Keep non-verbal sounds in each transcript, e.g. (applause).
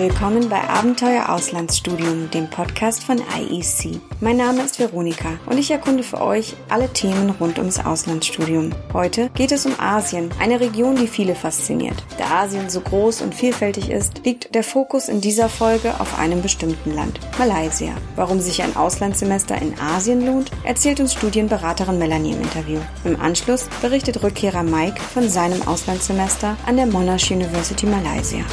Willkommen bei Abenteuer Auslandsstudium, dem Podcast von IEC. Mein Name ist Veronika und ich erkunde für euch alle Themen rund ums Auslandsstudium. Heute geht es um Asien, eine Region, die viele fasziniert. Da Asien so groß und vielfältig ist, liegt der Fokus in dieser Folge auf einem bestimmten Land, Malaysia. Warum sich ein Auslandssemester in Asien lohnt, erzählt uns Studienberaterin Melanie im Interview. Im Anschluss berichtet Rückkehrer Mike von seinem Auslandssemester an der Monash University Malaysia.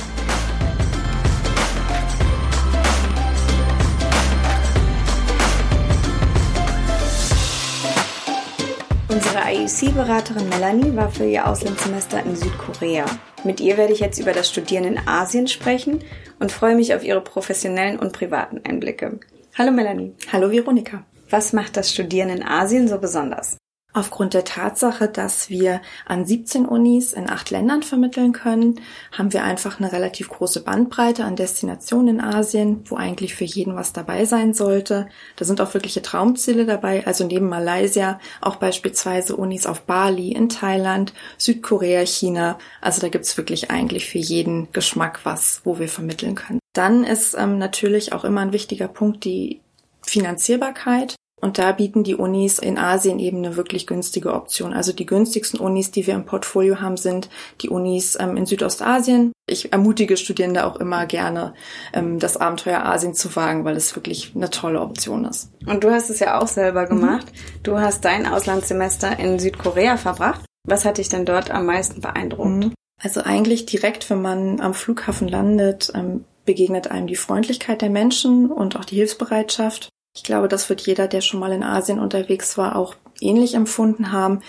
Unsere IEC-Beraterin Melanie war für ihr Auslandssemester in Südkorea. Mit ihr werde ich jetzt über das Studieren in Asien sprechen und freue mich auf ihre professionellen und privaten Einblicke. Hallo Melanie. Hallo Veronika. Was macht das Studieren in Asien so besonders? Aufgrund der Tatsache, dass wir an 17 Unis in acht Ländern vermitteln können, haben wir einfach eine relativ große Bandbreite an Destinationen in Asien, wo eigentlich für jeden was dabei sein sollte. Da sind auch wirkliche Traumziele dabei, also neben Malaysia auch beispielsweise Unis auf Bali, in Thailand, Südkorea, China. Also da gibt's wirklich eigentlich für jeden Geschmack was, wo wir vermitteln können. Dann ist ähm, natürlich auch immer ein wichtiger Punkt die Finanzierbarkeit. Und da bieten die Unis in Asien eben eine wirklich günstige Option. Also die günstigsten Unis, die wir im Portfolio haben, sind die Unis ähm, in Südostasien. Ich ermutige Studierende auch immer gerne, ähm, das Abenteuer Asien zu wagen, weil es wirklich eine tolle Option ist. Und du hast es ja auch selber mhm. gemacht. Mhm. Du hast dein Auslandssemester in Südkorea verbracht. Was hat dich denn dort am meisten beeindruckt? Mhm. Also eigentlich direkt, wenn man am Flughafen landet, ähm, begegnet einem die Freundlichkeit der Menschen und auch die Hilfsbereitschaft. Ich glaube, das wird jeder, der schon mal in Asien unterwegs war, auch ähnlich empfunden haben,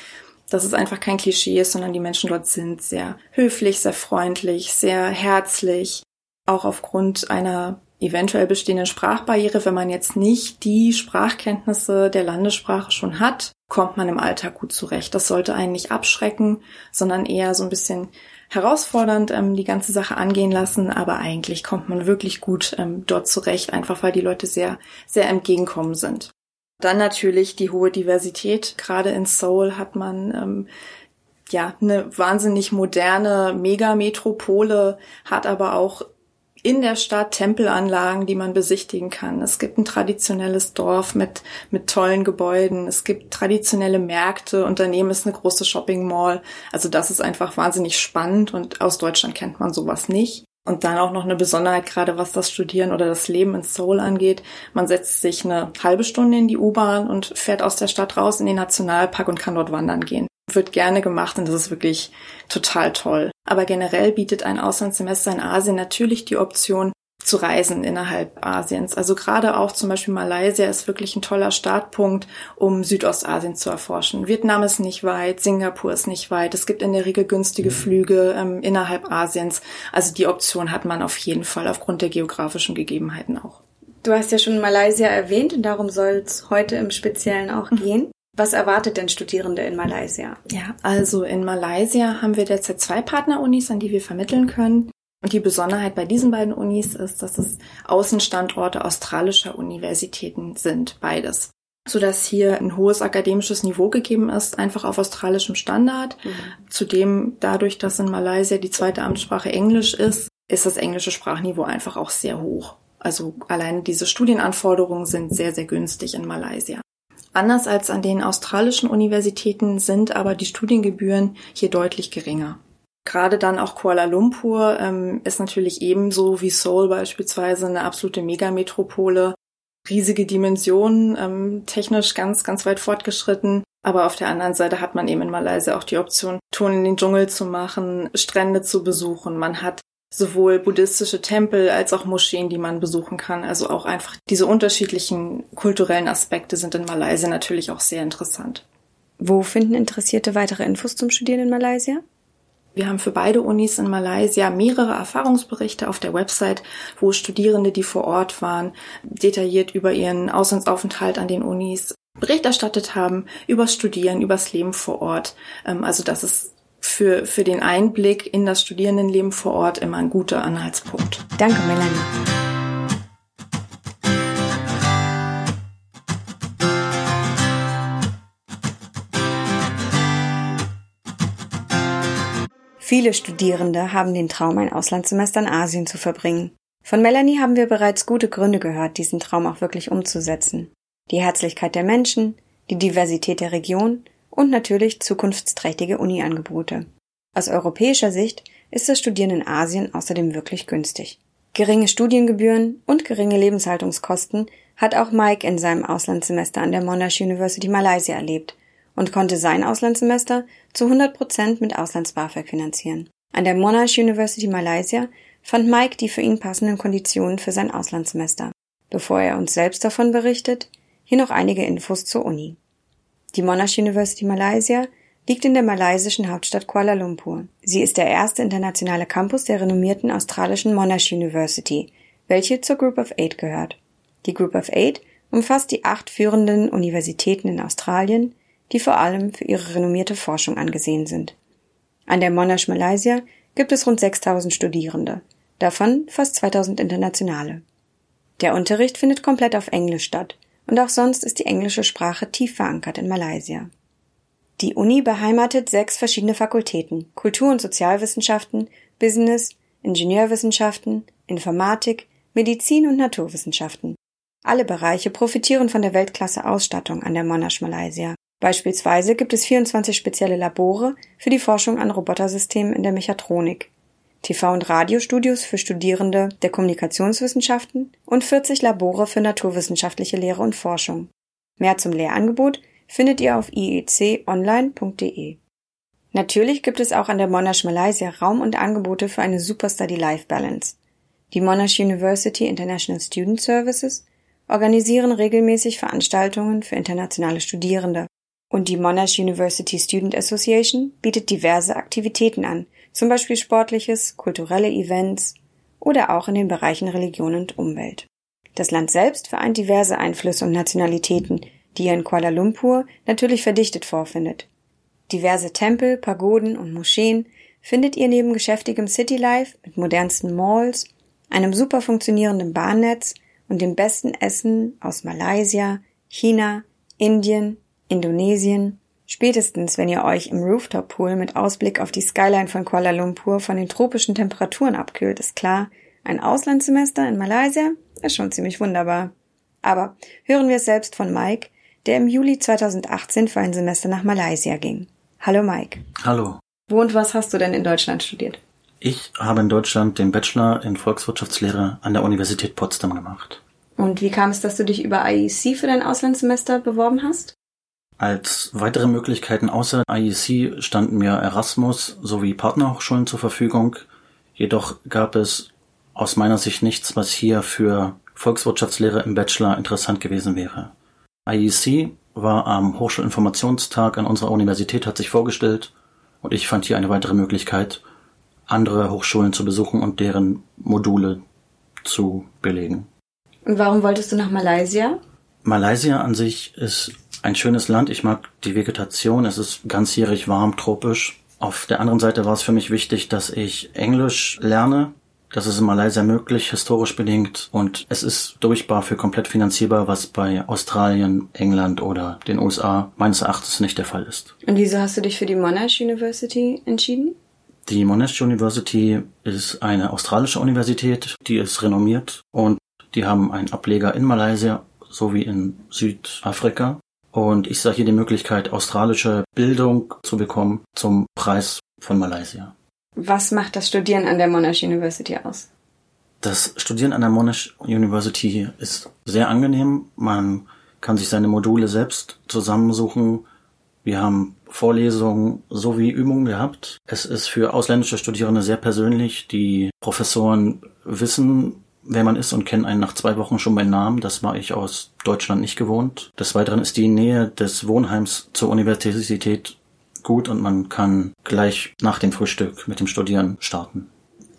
dass es einfach kein Klischee ist, sondern die Menschen dort sind sehr höflich, sehr freundlich, sehr herzlich, auch aufgrund einer eventuell bestehenden Sprachbarriere, wenn man jetzt nicht die Sprachkenntnisse der Landessprache schon hat, kommt man im Alltag gut zurecht. Das sollte einen nicht abschrecken, sondern eher so ein bisschen herausfordernd ähm, die ganze Sache angehen lassen, aber eigentlich kommt man wirklich gut ähm, dort zurecht, einfach weil die Leute sehr, sehr entgegenkommen sind. Dann natürlich die hohe Diversität. Gerade in Seoul hat man ähm, ja eine wahnsinnig moderne Megametropole, hat aber auch in der Stadt Tempelanlagen, die man besichtigen kann. Es gibt ein traditionelles Dorf mit, mit tollen Gebäuden. Es gibt traditionelle Märkte. Unternehmen ist eine große Shopping Mall. Also das ist einfach wahnsinnig spannend und aus Deutschland kennt man sowas nicht. Und dann auch noch eine Besonderheit, gerade was das Studieren oder das Leben in Seoul angeht. Man setzt sich eine halbe Stunde in die U-Bahn und fährt aus der Stadt raus in den Nationalpark und kann dort wandern gehen wird gerne gemacht und das ist wirklich total toll. Aber generell bietet ein Auslandssemester in Asien natürlich die Option, zu reisen innerhalb Asiens. Also gerade auch zum Beispiel Malaysia ist wirklich ein toller Startpunkt, um Südostasien zu erforschen. Vietnam ist nicht weit, Singapur ist nicht weit. Es gibt in der Regel günstige Flüge ähm, innerhalb Asiens. Also die Option hat man auf jeden Fall aufgrund der geografischen Gegebenheiten auch. Du hast ja schon Malaysia erwähnt und darum soll es heute im Speziellen auch gehen. Was erwartet denn Studierende in Malaysia? Ja, also in Malaysia haben wir derzeit zwei Partnerunis, an die wir vermitteln können. Und die Besonderheit bei diesen beiden Unis ist, dass es Außenstandorte australischer Universitäten sind, beides. Sodass hier ein hohes akademisches Niveau gegeben ist, einfach auf australischem Standard. Mhm. Zudem, dadurch, dass in Malaysia die zweite Amtssprache Englisch ist, ist das englische Sprachniveau einfach auch sehr hoch. Also allein diese Studienanforderungen sind sehr, sehr günstig in Malaysia. Anders als an den australischen Universitäten sind aber die Studiengebühren hier deutlich geringer. Gerade dann auch Kuala Lumpur ähm, ist natürlich ebenso wie Seoul beispielsweise eine absolute Megametropole. Riesige Dimensionen, ähm, technisch ganz, ganz weit fortgeschritten. Aber auf der anderen Seite hat man eben in Malaysia auch die Option, Touren in den Dschungel zu machen, Strände zu besuchen. Man hat sowohl buddhistische Tempel als auch Moscheen, die man besuchen kann. Also auch einfach diese unterschiedlichen kulturellen Aspekte sind in Malaysia natürlich auch sehr interessant. Wo finden Interessierte weitere Infos zum Studieren in Malaysia? Wir haben für beide Unis in Malaysia mehrere Erfahrungsberichte auf der Website, wo Studierende, die vor Ort waren, detailliert über ihren Auslandsaufenthalt an den Unis Bericht erstattet haben, übers Studieren, übers Leben vor Ort. Ähm, also das ist für, für den Einblick in das Studierendenleben vor Ort immer ein guter Anhaltspunkt. Danke, Melanie. Viele Studierende haben den Traum, ein Auslandssemester in Asien zu verbringen. Von Melanie haben wir bereits gute Gründe gehört, diesen Traum auch wirklich umzusetzen. Die Herzlichkeit der Menschen, die Diversität der Region und natürlich zukunftsträchtige Uni-Angebote. Aus europäischer Sicht ist das Studieren in Asien außerdem wirklich günstig. Geringe Studiengebühren und geringe Lebenshaltungskosten hat auch Mike in seinem Auslandssemester an der Monash University Malaysia erlebt und konnte sein Auslandssemester zu 100 Prozent mit Auslands-BAföG finanzieren. An der Monash University Malaysia fand Mike die für ihn passenden Konditionen für sein Auslandssemester. Bevor er uns selbst davon berichtet, hier noch einige Infos zur Uni. Die Monash University Malaysia liegt in der malaysischen Hauptstadt Kuala Lumpur. Sie ist der erste internationale Campus der renommierten australischen Monash University, welche zur Group of Eight gehört. Die Group of Eight umfasst die acht führenden Universitäten in Australien, die vor allem für ihre renommierte Forschung angesehen sind. An der Monash Malaysia gibt es rund 6000 Studierende, davon fast 2000 internationale. Der Unterricht findet komplett auf Englisch statt und auch sonst ist die englische Sprache tief verankert in Malaysia. Die Uni beheimatet sechs verschiedene Fakultäten Kultur- und Sozialwissenschaften, Business, Ingenieurwissenschaften, Informatik, Medizin und Naturwissenschaften. Alle Bereiche profitieren von der Weltklasse-Ausstattung an der Monash Malaysia. Beispielsweise gibt es 24 spezielle Labore für die Forschung an Robotersystemen in der Mechatronik, TV- und Radiostudios für Studierende der Kommunikationswissenschaften und 40 Labore für naturwissenschaftliche Lehre und Forschung. Mehr zum Lehrangebot findet ihr auf ieconline.de. Natürlich gibt es auch an der Monash Malaysia Raum und Angebote für eine Super Study Life Balance. Die Monash University International Student Services organisieren regelmäßig Veranstaltungen für internationale Studierende und die Monash University Student Association bietet diverse Aktivitäten an, zum Beispiel sportliches, kulturelle Events oder auch in den Bereichen Religion und Umwelt. Das Land selbst vereint diverse Einflüsse und Nationalitäten, die ihr in Kuala Lumpur natürlich verdichtet vorfindet. Diverse Tempel, Pagoden und Moscheen findet ihr neben geschäftigem Citylife mit modernsten Malls, einem super funktionierenden Bahnnetz und dem besten Essen aus Malaysia, China, Indien, Indonesien, spätestens wenn ihr euch im Rooftop-Pool mit Ausblick auf die Skyline von Kuala Lumpur von den tropischen Temperaturen abkühlt, ist klar, ein Auslandssemester in Malaysia ist schon ziemlich wunderbar. Aber hören wir es selbst von Mike, der im Juli 2018 für ein Semester nach Malaysia ging. Hallo Mike. Hallo. Wo und was hast du denn in Deutschland studiert? Ich habe in Deutschland den Bachelor in Volkswirtschaftslehre an der Universität Potsdam gemacht. Und wie kam es, dass du dich über IEC für dein Auslandssemester beworben hast? Als weitere Möglichkeiten außer IEC standen mir Erasmus sowie Partnerhochschulen zur Verfügung. Jedoch gab es aus meiner Sicht nichts, was hier für Volkswirtschaftslehre im Bachelor interessant gewesen wäre. IEC war am Hochschulinformationstag an unserer Universität, hat sich vorgestellt und ich fand hier eine weitere Möglichkeit, andere Hochschulen zu besuchen und deren Module zu belegen. Und warum wolltest du nach Malaysia? Malaysia an sich ist ein schönes Land. Ich mag die Vegetation. Es ist ganzjährig warm, tropisch. Auf der anderen Seite war es für mich wichtig, dass ich Englisch lerne. Das ist in Malaysia möglich, historisch bedingt. Und es ist durchbar für komplett finanzierbar, was bei Australien, England oder den USA meines Erachtens nicht der Fall ist. Und wieso hast du dich für die Monash University entschieden? Die Monash University ist eine australische Universität, die ist renommiert und die haben einen Ableger in Malaysia sowie in Südafrika. Und ich sah hier die Möglichkeit, australische Bildung zu bekommen zum Preis von Malaysia. Was macht das Studieren an der Monash University aus? Das Studieren an der Monash University ist sehr angenehm. Man kann sich seine Module selbst zusammensuchen. Wir haben Vorlesungen sowie Übungen gehabt. Es ist für ausländische Studierende sehr persönlich. Die Professoren wissen, wer man ist und kennen einen nach zwei Wochen schon beim Namen. Das war ich aus Deutschland nicht gewohnt. Des Weiteren ist die Nähe des Wohnheims zur Universität gut und man kann gleich nach dem Frühstück mit dem Studieren starten.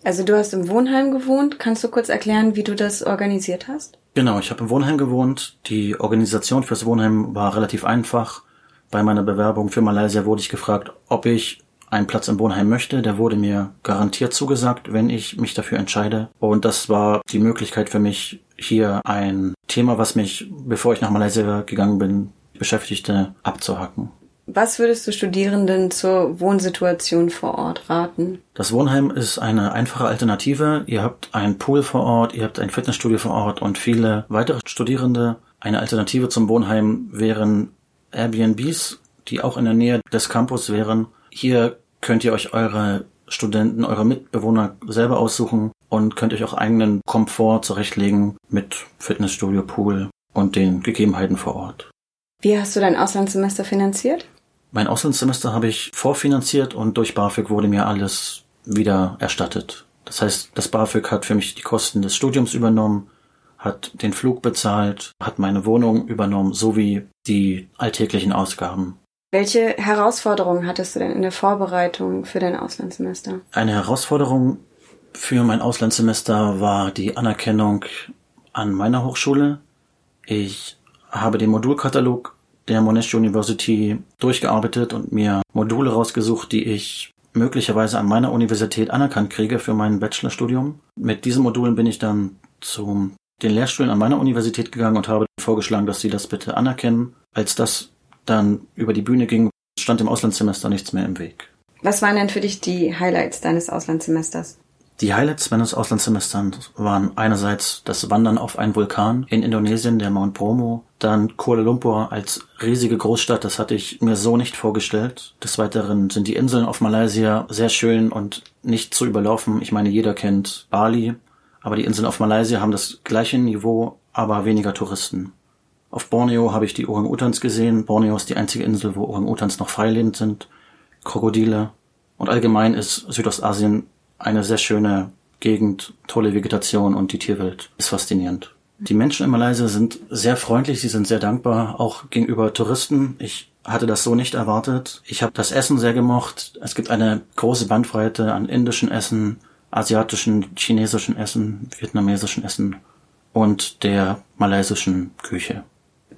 Also du hast im Wohnheim gewohnt. Kannst du kurz erklären, wie du das organisiert hast? Genau, ich habe im Wohnheim gewohnt. Die Organisation fürs Wohnheim war relativ einfach. Bei meiner Bewerbung für Malaysia wurde ich gefragt, ob ich einen Platz im Wohnheim möchte. Der wurde mir garantiert zugesagt, wenn ich mich dafür entscheide. Und das war die Möglichkeit für mich, hier ein Thema, was mich, bevor ich nach Malaysia gegangen bin, beschäftigte, abzuhacken. Was würdest du Studierenden zur Wohnsituation vor Ort raten? Das Wohnheim ist eine einfache Alternative. Ihr habt ein Pool vor Ort, ihr habt ein Fitnessstudio vor Ort und viele weitere Studierende. Eine Alternative zum Wohnheim wären Airbnbs, die auch in der Nähe des Campus wären. Hier könnt ihr euch eure Studenten, eure Mitbewohner selber aussuchen und könnt euch auch eigenen Komfort zurechtlegen mit Fitnessstudio, Pool und den Gegebenheiten vor Ort. Wie hast du dein Auslandssemester finanziert? Mein Auslandssemester habe ich vorfinanziert und durch BAföG wurde mir alles wieder erstattet. Das heißt, das BAföG hat für mich die Kosten des Studiums übernommen, hat den Flug bezahlt, hat meine Wohnung übernommen, sowie die alltäglichen Ausgaben. Welche Herausforderungen hattest du denn in der Vorbereitung für dein Auslandssemester? Eine Herausforderung für mein Auslandssemester war die Anerkennung an meiner Hochschule. Ich habe den Modulkatalog der Monash University durchgearbeitet und mir Module rausgesucht, die ich möglicherweise an meiner Universität anerkannt kriege für mein Bachelorstudium. Mit diesen Modulen bin ich dann zu den Lehrstühlen an meiner Universität gegangen und habe vorgeschlagen, dass sie das bitte anerkennen. Als das dann über die Bühne ging, stand im Auslandssemester nichts mehr im Weg. Was waren denn für dich die Highlights deines Auslandssemesters? Die Highlights meines Auslandssemesters waren einerseits das Wandern auf einen Vulkan in Indonesien, der Mount Bromo, dann Kuala Lumpur als riesige Großstadt, das hatte ich mir so nicht vorgestellt. Des Weiteren sind die Inseln auf Malaysia sehr schön und nicht zu überlaufen. Ich meine, jeder kennt Bali, aber die Inseln auf Malaysia haben das gleiche Niveau, aber weniger Touristen. Auf Borneo habe ich die Orang-Utans gesehen. Borneo ist die einzige Insel, wo Orang-Utans noch freilebend sind. Krokodile. Und allgemein ist Südostasien eine sehr schöne Gegend, tolle Vegetation und die Tierwelt ist faszinierend. Die Menschen in Malaysia sind sehr freundlich, sie sind sehr dankbar, auch gegenüber Touristen. Ich hatte das so nicht erwartet. Ich habe das Essen sehr gemocht. Es gibt eine große Bandbreite an indischen Essen, asiatischen, chinesischen Essen, vietnamesischen Essen und der malaysischen Küche.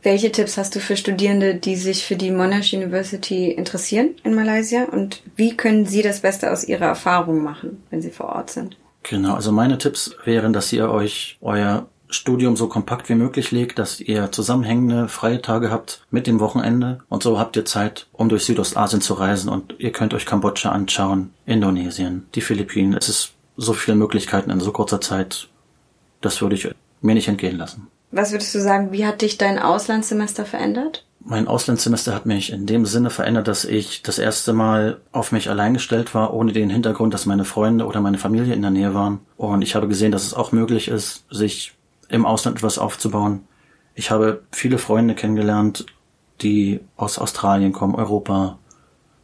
Welche Tipps hast du für Studierende, die sich für die Monash University interessieren in Malaysia und wie können sie das Beste aus ihrer Erfahrung machen, wenn sie vor Ort sind? Genau, also meine Tipps wären, dass ihr euch euer Studium so kompakt wie möglich legt, dass ihr zusammenhängende freie Tage habt mit dem Wochenende und so habt ihr Zeit, um durch Südostasien zu reisen und ihr könnt euch Kambodscha anschauen, Indonesien, die Philippinen. Es ist so viele Möglichkeiten in so kurzer Zeit. Das würde ich mir nicht entgehen lassen. Was würdest du sagen, wie hat dich dein Auslandssemester verändert? Mein Auslandssemester hat mich in dem Sinne verändert, dass ich das erste Mal auf mich allein gestellt war, ohne den Hintergrund, dass meine Freunde oder meine Familie in der Nähe waren. Und ich habe gesehen, dass es auch möglich ist, sich im Ausland etwas aufzubauen. Ich habe viele Freunde kennengelernt, die aus Australien kommen, Europa,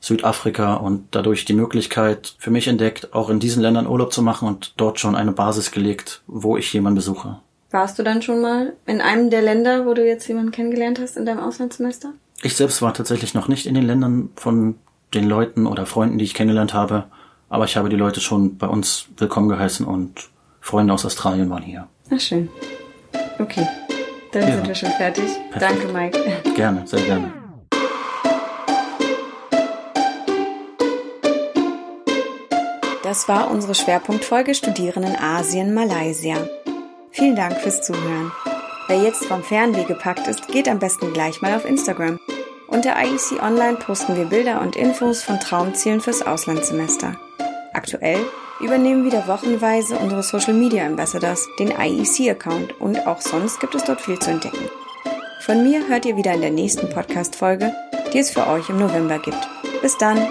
Südafrika und dadurch die Möglichkeit für mich entdeckt, auch in diesen Ländern Urlaub zu machen und dort schon eine Basis gelegt, wo ich jemanden besuche. Warst du dann schon mal in einem der Länder, wo du jetzt jemanden kennengelernt hast in deinem Auslandssemester? Ich selbst war tatsächlich noch nicht in den Ländern von den Leuten oder Freunden, die ich kennengelernt habe, aber ich habe die Leute schon bei uns willkommen geheißen und Freunde aus Australien waren hier. Ach schön. Okay, dann ja. sind wir schon fertig. Perfekt. Danke, Mike. (laughs) Gerne, sehr gerne. Das war unsere Schwerpunktfolge Studieren in Asien, Malaysia. Vielen Dank fürs Zuhören. Wer jetzt vom Fernweh gepackt ist, geht am besten gleich mal auf Instagram. Unter IEC Online posten wir Bilder und Infos von Traumzielen fürs Auslandssemester. Aktuell übernehmen wieder wochenweise unsere Social Media Ambassadors den IEC-Account und auch sonst gibt es dort viel zu entdecken. Von mir hört ihr wieder in der nächsten Podcast-Folge, die es für euch im November gibt. Bis dann!